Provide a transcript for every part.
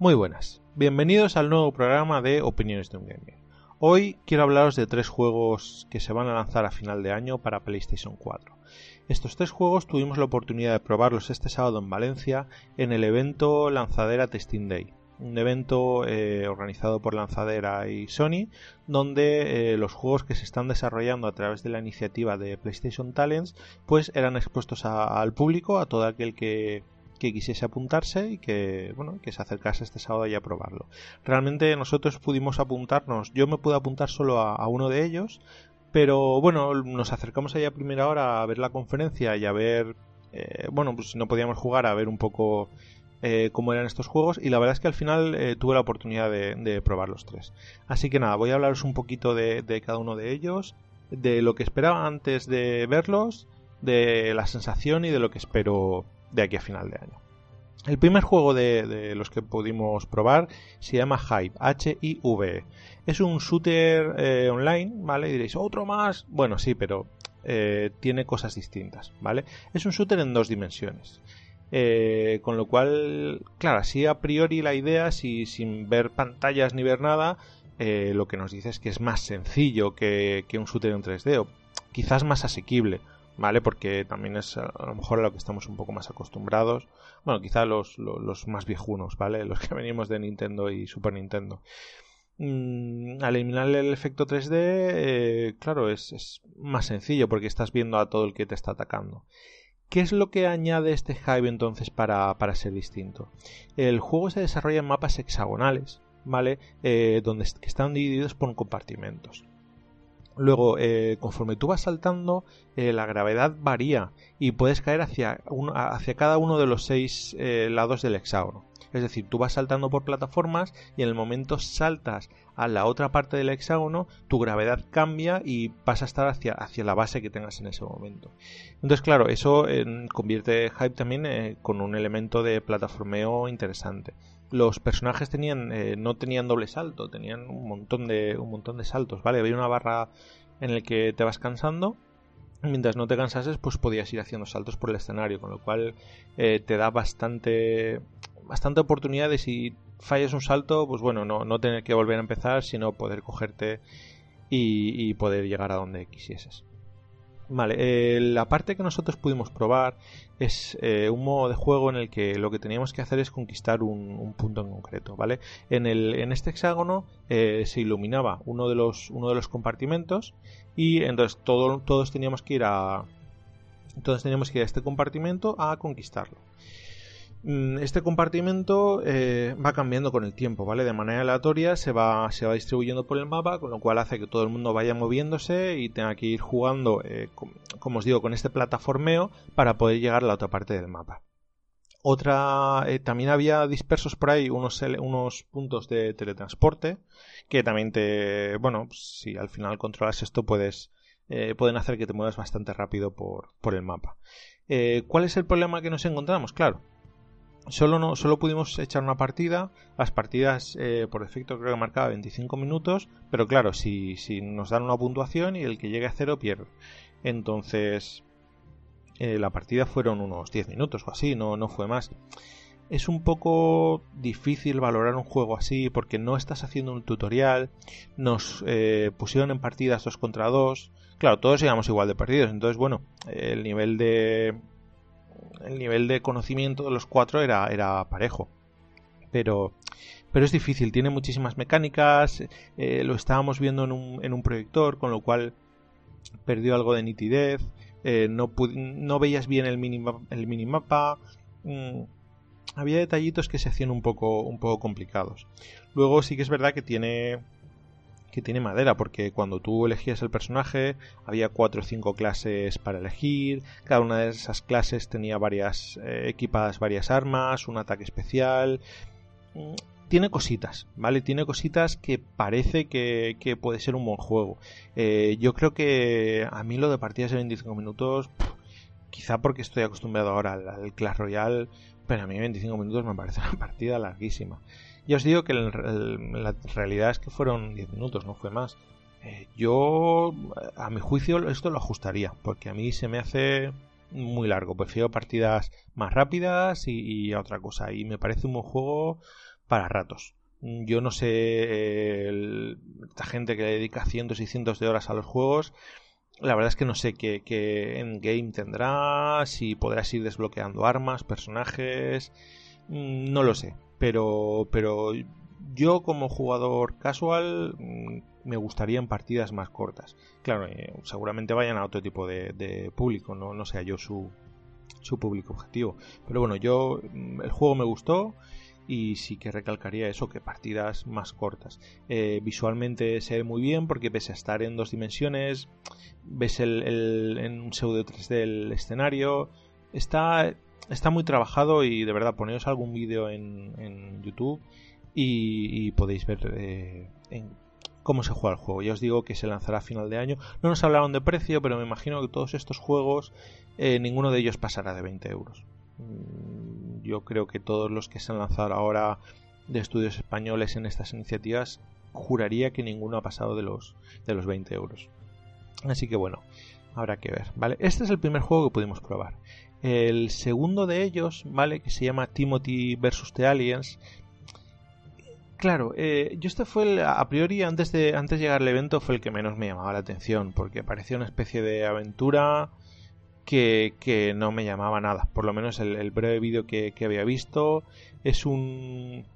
Muy buenas, bienvenidos al nuevo programa de Opiniones de un Gamer. Hoy quiero hablaros de tres juegos que se van a lanzar a final de año para PlayStation 4. Estos tres juegos tuvimos la oportunidad de probarlos este sábado en Valencia en el evento Lanzadera Testing Day, un evento eh, organizado por Lanzadera y Sony, donde eh, los juegos que se están desarrollando a través de la iniciativa de PlayStation Talents, pues eran expuestos al público, a todo aquel que, quisiese apuntarse y que bueno que se acercase este sábado y a probarlo. Realmente nosotros pudimos apuntarnos, yo me pude apuntar solo a, uno de ellos, pero bueno, nos acercamos allá a primera hora a ver la conferencia y a ver, eh, bueno, pues no podíamos jugar, a ver un poco eh, cómo eran estos juegos y la verdad es que al final eh, tuve la oportunidad de, probar los tres. Así que nada, voy a hablaros un poquito de, cada uno de ellos, de lo que esperaba antes de verlos, de la sensación y de lo que espero de aquí a final de año. El primer juego de, los que pudimos probar se llama Hive, H-I-V. Es un shooter eh, online, ¿vale? Y diréis, ¿otro más? Bueno, sí, pero tiene cosas distintas, ¿vale? Es un shooter en dos dimensiones. Eh, con lo cual, claro, así a priori la idea, si, sin ver pantallas ni ver nada, eh, lo que nos dice es que es más sencillo que, un shooter en 3D, o quizás más asequible, ¿vale? Porque también es a lo mejor a lo que estamos un poco más acostumbrados. Bueno, quizá los, los, más viejunos, ¿vale? Los que venimos de Nintendo y Super Nintendo. Mm, al eliminar el efecto 3D, eh, claro, es, es, más sencillo porque estás viendo a todo el que te está atacando. ¿Qué es lo que añade este Hive entonces para, ser distinto? El juego se desarrolla en mapas hexagonales, ¿vale? Eh, donde están divididos por compartimentos. Luego, eh, conforme tú vas saltando, eh, la gravedad varía y puedes caer hacia, hacia cada uno de los seis lados del hexágono. Es decir, tú vas saltando por plataformas y en el momento saltas a la otra parte del hexágono, tu gravedad cambia y pasa a estar hacia, hacia la base que tengas en ese momento. Entonces, claro, eso convierte Hype también eh, con un elemento de plataformeo interesante. Los personajes tenían, eh, no tenían doble salto, tenían un montón de, un montón de saltos, ¿vale? Había una barra en el que te vas cansando mientras no te cansases, pues podías ir haciendo saltos por el escenario, con lo cual eh, te da bastante bastante oportunidad de si fallas un salto, pues bueno, no, no tener que volver a empezar, sino poder cogerte y, poder llegar a donde quisieses. Vale, eh, la parte que nosotros pudimos probar es eh, un modo de juego en el que lo que teníamos que hacer es conquistar un, punto en concreto, ¿vale? En, el, en este hexágono eh, se iluminaba uno de los, uno de los compartimentos y entonces todos teníamos que ir a todos teníamos que ir a este compartimento a conquistarlo. Mm, este compartimento eh, va cambiando con el tiempo, ¿vale? De manera aleatoria se va, se va distribuyendo por el mapa, con lo cual hace que todo el mundo vaya moviéndose y tenga que ir jugando, eh, como os digo, con este plataformeo para poder llegar a la otra parte del mapa. Otra, eh, también había dispersos por ahí unos, unos puntos de teletransporte que también te, bueno, pues, si al final controlas esto puedes, pueden hacer que te muevas bastante rápido por, por el mapa. ¿Cuál es el problema que nos encontramos? Claro, Solo, no, solo pudimos echar una partida. Las partidas eh, por defecto creo que marcaba 25 minutos. Pero claro, si, si, nos dan una puntuación y el que llegue a cero pierde. Entonces eh, la partida fueron unos 10 minutos o así, no, no fue más. Es un poco difícil valorar un juego así porque no estás haciendo un tutorial. Nos eh, pusieron en partidas 2 contra 2. Claro, todos llegamos igual de partidos. Entonces, bueno, el nivel de, el nivel de conocimiento de los cuatro era, era parejo. Pero, pero es difícil, tiene muchísimas mecánicas, eh, lo estábamos viendo en un, en un proyector, con lo cual perdió algo de nitidez, eh, no, no, veías bien el, minimapa, el minimapa. Mm, había detallitos que se hacían un poco, un poco complicados. Luego sí que es verdad que tiene que tiene madera, porque cuando tú elegías el personaje había cuatro o cinco clases para elegir, cada una de esas clases tenía varias eh, equipadas varias armas, un ataque especial. Mm, tiene cositas, ¿vale? Tiene cositas que parece que, puede ser un buen juego. Eh, yo creo que a mí lo de partidas de 25 minutos, quizá porque estoy acostumbrado ahora al, al Clash Royale, pero a mí 25 minutos me parece una partida larguísima. Ya os digo que la realidad es que fueron 10 minutos, no fue más. Eh, yo, a mi juicio, esto lo ajustaría, porque a mí se me hace muy largo. Prefiero partidas más rápidas y, a otra cosa. Y me parece un buen juego para ratos. Yo no sé esta gente que dedica cientos y cientos de horas a los juegos. La verdad es que no sé qué, qué endgame tendrá, si podrás ir desbloqueando armas, personajes. Mm, no lo sé. Pero, pero yo como jugador casual mm, me gustaría en partidas más cortas. Claro, eh, seguramente vayan a otro tipo de, público, no, no sea yo su, su público objetivo. Pero bueno, yo mm, el juego me gustó y sí que recalcaría eso, que partidas más cortas. Eh, visualmente se ve muy bien porque pese a estar en dos dimensiones, ves el, en un pseudo 3D el escenario, está, está muy trabajado y de verdad poneos algún vídeo en, en YouTube y, podéis ver eh, en cómo se juega el juego. Ya os digo que se lanzará a final de año. No nos hablaron de precio, pero me imagino que todos estos juegos, eh, ninguno de ellos pasará de 20 euros. Mm, yo creo que todos los que se han lanzado ahora de estudios españoles en estas iniciativas, juraría que ninguno ha pasado de los, de los 20 euros. Así que bueno, habrá que ver. ¿vale? Este es el primer juego que pudimos probar. El segundo de ellos, ¿vale? Que se llama Timothy vs. The Aliens, Claro, eh, yo este fue el, a priori antes de antes llegar al evento fue el que menos me llamaba la atención porque parecía una especie de aventura que, que no me llamaba nada. Por lo menos el, breve vídeo que, había visto es un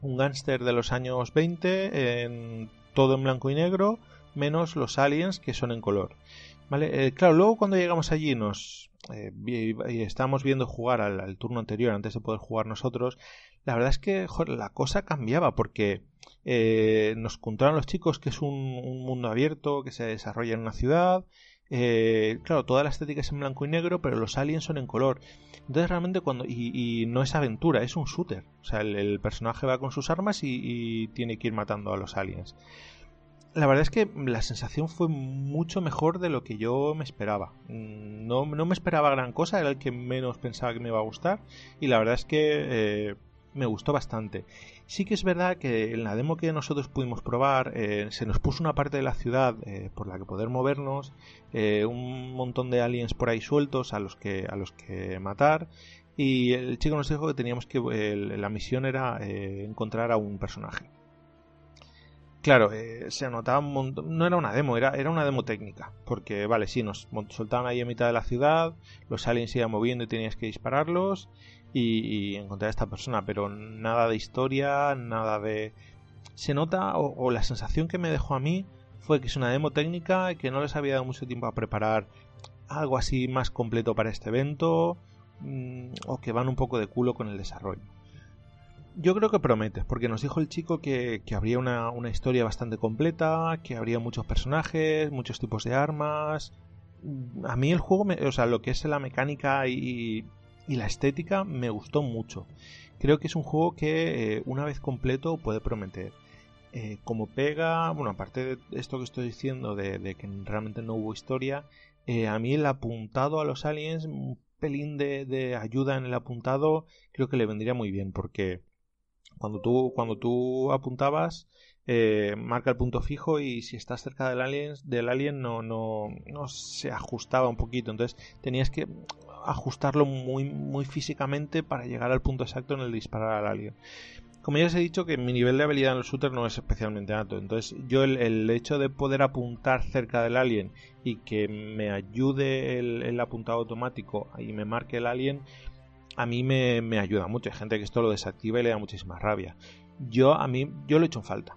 un gángster de los años 20 en todo en blanco y negro menos los aliens que son en color. Vale, eh, claro, luego cuando llegamos allí nos eh, y, estábamos viendo jugar al, turno anterior antes de poder jugar nosotros, la verdad es que la cosa cambiaba porque eh, nos contaron los chicos que es un, mundo abierto que se desarrolla en una ciudad. Eh, claro, toda la estética es en blanco y negro, pero los aliens son en color. Entonces realmente cuando... Y, no es aventura, es un shooter. O sea, el, personaje va con sus armas y, tiene que ir matando a los aliens la verdad es que la sensación fue mucho mejor de lo que yo me esperaba. No, no, me esperaba gran cosa, era el que menos pensaba que me iba a gustar. Y la verdad es que eh, me gustó bastante. Sí que es verdad que en la demo que nosotros pudimos probar eh, se nos puso una parte de la ciudad eh, por la que poder movernos, eh, un montón de aliens por ahí sueltos a los que a los que matar y el chico nos dijo que teníamos que la misión era encontrar a un personaje. Claro, se notaba un montón, no era una demo, era, era una demo técnica, porque vale, sí, nos soltaban ahí en mitad de la ciudad, los aliens iban moviendo y tenías que dispararlos, y, encontrar a esta persona, pero nada de historia, nada de... Se nota, o, la sensación que me dejó a mí fue que es una demo técnica y que no les había dado mucho tiempo a preparar algo así más completo para este evento, mm, o que van un poco de culo con el desarrollo. Yo creo que promete, porque nos dijo el chico que, que habría una, una, historia bastante completa, que habría muchos personajes, muchos tipos de armas. A mí el juego, o sea, lo que es la mecánica y, y la estética me gustó mucho. Creo que es un juego que eh, una vez completo puede prometer. Eh, como pega, bueno, aparte de esto que estoy diciendo de, que realmente no hubo historia, eh, a mí el apuntado a los aliens, un pelín de, ayuda en el apuntado, creo que le vendría muy bien porque cuando tú, cuando tú apuntabas, marca el punto fijo y si estás cerca del alien, del alien no, no, no se ajustaba un poquito. Entonces tenías que ajustarlo muy, muy físicamente para llegar al punto exacto en el disparar al alien. Como ya os he dicho que mi nivel de habilidad en el shooter no es especialmente alto, entonces yo el, hecho de poder apuntar cerca del alien y que me ayude el, apuntado automático y me marque el alien, a mí me, me, ayuda mucho. Hay gente que esto lo desactiva y le da muchísima rabia. Yo a mí yo lo he hecho en falta.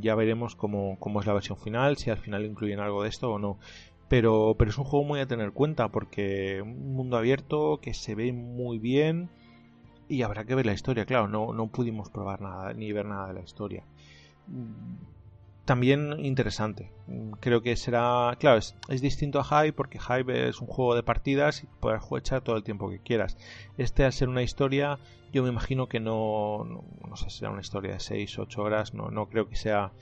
Ya veremos cómo, cómo es la versión final, si al final incluyen algo de esto o no. Pero, pero es un juego muy a tener en cuenta porque un mundo abierto que se ve muy bien y habrá que ver la historia. Claro, no, no pudimos probar nada ni ver nada de la historia. También interesante. Creo que será. Claro, es, distinto a Hive porque Hive es un juego de partidas y puedes echar todo el tiempo que quieras. Este, al ser una historia, yo me imagino que no. No, no sé, será una historia de 6-8 horas. No, no creo que sea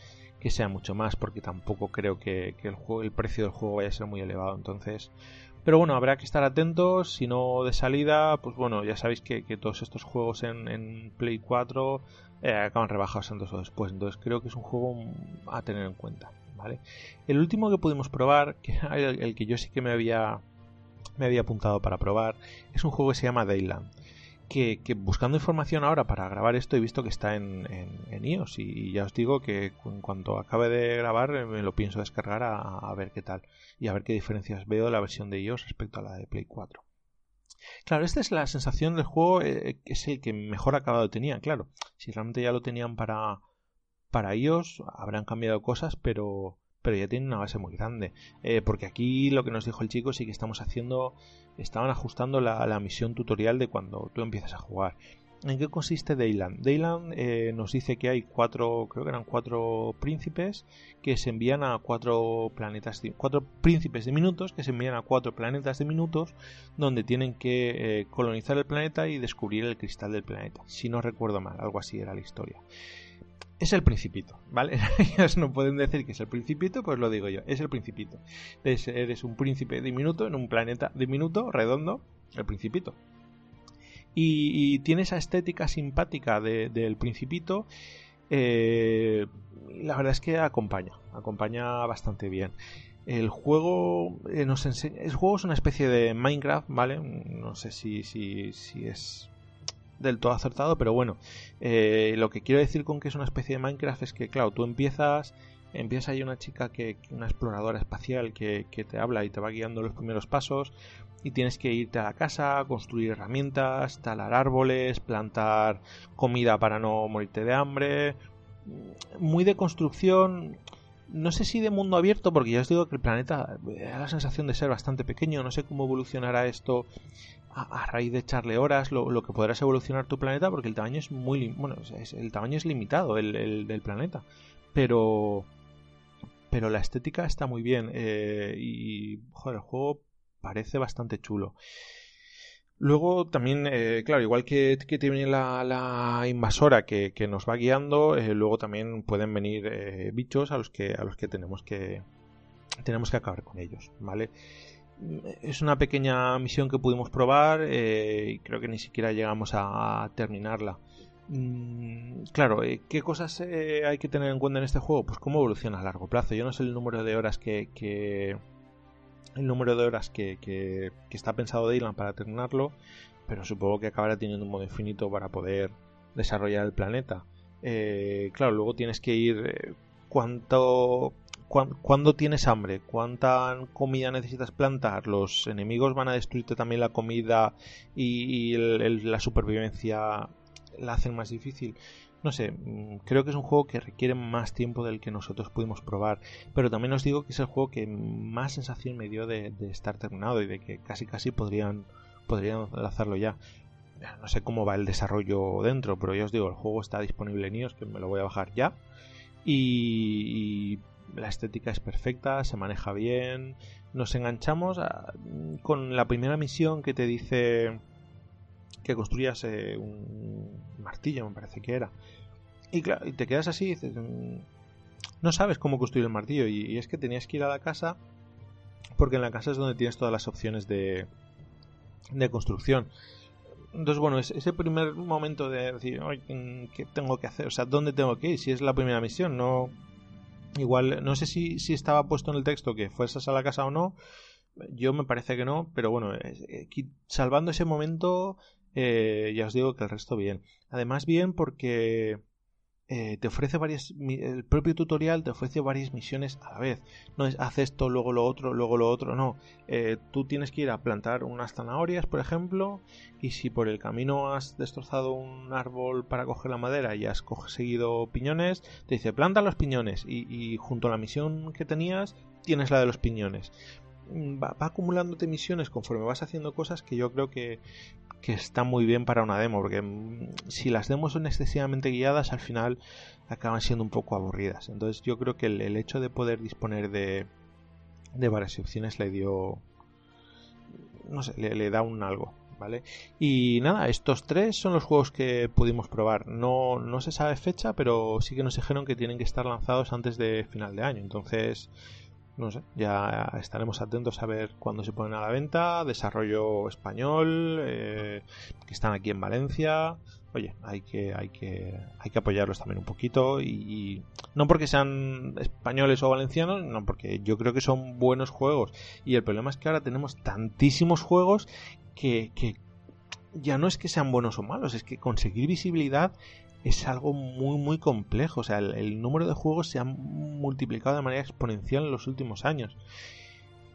que sea mucho más porque tampoco creo que, el, juego, el precio del juego vaya a ser muy elevado entonces pero bueno habrá que estar atentos si no de salida pues bueno ya sabéis que, todos estos juegos en, Play 4 eh, acaban rebajados antes o después. Entonces creo que es un juego a tener en cuenta vale el último que pudimos probar que el, el que yo sí que me había me había apuntado para probar es un juego que se llama Dayland que, buscando información ahora para grabar esto he visto que está en, en, iOS y, ya os digo que en cuanto acabe de grabar eh, me lo pienso descargar a, ver qué tal y a ver qué diferencias veo de la versión de iOS respecto a la de Play 4. Claro, esta es la sensación del juego, eh, que es el que mejor acabado tenía. Claro, si realmente ya lo tenían para, para iOS, habrán cambiado cosas, pero, pero ya tiene una base muy grande. Eh, porque aquí lo que nos dijo el chico sí que estamos haciendo, estaban ajustando la, misión tutorial de cuando tú empiezas a jugar. ¿En qué consiste Dayland? Dayland eh, nos dice que hay cuatro, creo que eran cuatro príncipes que se envían a cuatro planetas, cuatro príncipes de minutos que se envían a cuatro planetas de minutos donde tienen que eh, colonizar el planeta y descubrir el cristal del planeta. Si no recuerdo mal, algo así era la historia es el principito, ¿vale? Ellos no pueden decir que es el principito, pues lo digo yo, es el principito. Eres, un príncipe diminuto en un planeta diminuto, redondo, el principito. Y, tiene esa estética simpática del principito. Eh, la verdad es que acompaña, acompaña bastante bien. El juego eh, nos enseña. El juego es una especie de Minecraft, ¿vale? No sé si, si, si es del todo acertado, pero bueno, eh, lo que quiero decir con que es una especie de Minecraft es que, claro, tú empiezas, empieza ahí una chica que, una exploradora espacial que, te habla y te va guiando los primeros pasos y tienes que irte a la casa, construir herramientas, talar árboles, plantar comida para no morirte de hambre, muy de construcción, no sé si de mundo abierto, porque ya os digo que el planeta da la sensación de ser bastante pequeño, no sé cómo evolucionará esto a, raíz de echarle horas lo, que podrás evolucionar tu planeta porque el tamaño es muy bueno el tamaño es limitado el, del planeta. Pero pero la estética está muy bien eh, y joder, el juego parece bastante chulo Luego también, eh, claro, igual que, que tiene la, la invasora que, que, nos va guiando, eh, luego también pueden venir bichos a los que a los que tenemos que tenemos que acabar con ellos, ¿vale? es una pequeña misión que pudimos probar eh, y creo que ni siquiera llegamos a terminarla. Mm, claro, eh, ¿qué cosas eh, hay que tener en cuenta en este juego? Pues cómo evoluciona a largo plazo. Yo no sé el número de horas que, el número de horas que, que, está pensado Dylan para terminarlo, pero supongo que acabará teniendo un modo infinito para poder desarrollar el planeta. claro, luego tienes que ir cuánto cuando tienes hambre, cuánta comida necesitas plantar, los enemigos van a destruirte también la comida y, la supervivencia la hacen más difícil. No sé, mm, creo que es un juego que requiere más tiempo del que nosotros pudimos probar, pero también os digo que es el juego que más sensación me dio de, estar terminado y de que casi casi podrían, podrían lanzarlo ya. No sé cómo va el desarrollo dentro, pero ya os digo, el juego está disponible en iOS, que me lo voy a bajar ya. y la estética es perfecta, se maneja bien, nos enganchamos con la primera misión que te dice que construyas eh, un martillo, me parece que era. Y claro, y te quedas así dices, mm, no sabes cómo construir el martillo. Y, es que tenías que ir a la casa, porque en la casa es donde tienes todas las opciones de, de construcción. Entonces, bueno, ese primer momento de decir, ¿qué tengo que hacer? O sea, ¿dónde tengo que ir? Si es la primera misión, no Igual, no sé si, si estaba puesto en el texto que fueses a la casa o no. Yo me parece que no, pero bueno, eh, salvando ese momento, eh, ya os digo que el resto bien. Además, bien porque eh, te ofrece varias. El propio tutorial te ofrece varias misiones a la vez. No es haz esto, luego lo otro, luego lo otro. No. Eh, tú tienes que ir a plantar unas zanahorias, por ejemplo. Y si por el camino has destrozado un árbol para coger la madera y has conseguido piñones, te dice planta los piñones. Y, junto a la misión que tenías, tienes la de los piñones. Va, acumulándote misiones conforme vas haciendo cosas que yo creo que que está muy bien para una demo, porque mm, si las demos son excesivamente guiadas, al final acaban siendo un poco aburridas. Entonces yo creo que el, hecho de poder disponer de, de varias opciones le dio, no sé, le, da un algo. ¿Vale? Y nada, estos tres son los juegos que pudimos probar. No, no se sabe fecha, pero sí que nos dijeron que tienen que estar lanzados antes de final de año. Entonces, no sé, ya estaremos atentos a ver cuándo se ponen a la venta. Desarrollo español, eh, que están aquí en Valencia. Oye, hay que, hay que, hay que apoyarlos también un poquito y, no porque sean españoles o valencianos, no porque yo creo que son buenos juegos. Y el problema es que ahora tenemos tantísimos juegos que, que ya no es que sean buenos o malos, es que conseguir visibilidad es algo muy muy complejo. O sea, el, número de juegos se ha multiplicado de manera exponencial en los últimos años.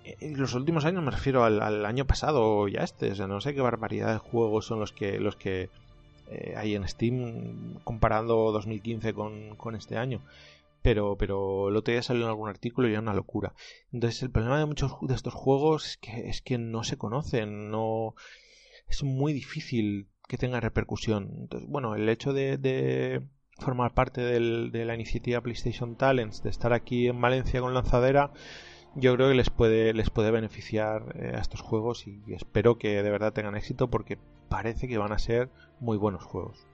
En los últimos años me refiero al, año pasado o ya este. O sea, no sé qué barbaridad de juegos son los que los que eh, hay en Steam comparando 2015 con, con este año pero, pero el otro día salió en algún artículo y era una locura. Entonces el problema de muchos de estos juegos es que, es que no se conocen, no es muy difícil que tenga repercusión. Entonces, bueno, el hecho de, formar parte de la iniciativa PlayStation Talents, de estar aquí en Valencia con Lanzadera, yo creo que les puede, les puede beneficiar eh, a estos juegos y espero que de verdad tengan éxito porque parece que van a ser muy buenos juegos.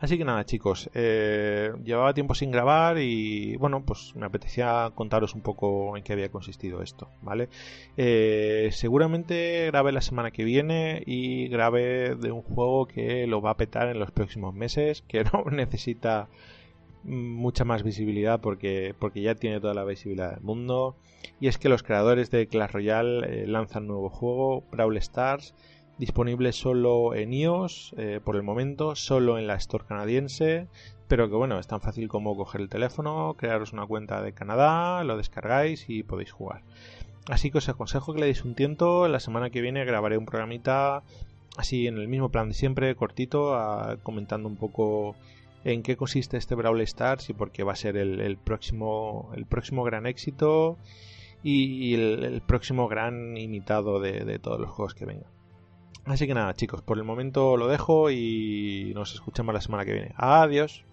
Así que nada, chicos, eh, llevaba tiempo sin grabar y bueno, pues me apetecía contaros un poco en qué había consistido esto, ¿vale? Eh, seguramente grabe la semana que viene y grabe de un juego que lo va a petar en los próximos meses, que no necesita mucha más visibilidad porque, porque ya tiene toda la visibilidad del mundo. Y es que los creadores de Clash Royale eh, lanzan nuevo juego, Brawl Stars disponible solo en iOS eh, por el momento, solo en la Store canadiense, pero que bueno, es tan fácil como coger el teléfono, crearos una cuenta de Canadá, lo descargáis y podéis jugar. Así que os aconsejo que le deis un tiento, la semana que viene grabaré un programita así en el mismo plan de siempre, cortito, comentando un poco en qué consiste este Brawl Stars y por qué va a ser el, próximo, el próximo gran éxito y, el, próximo gran imitado de todos los juegos que vengan. Así que nada, chicos, por el momento lo dejo y nos escuchamos la semana que viene. Adiós.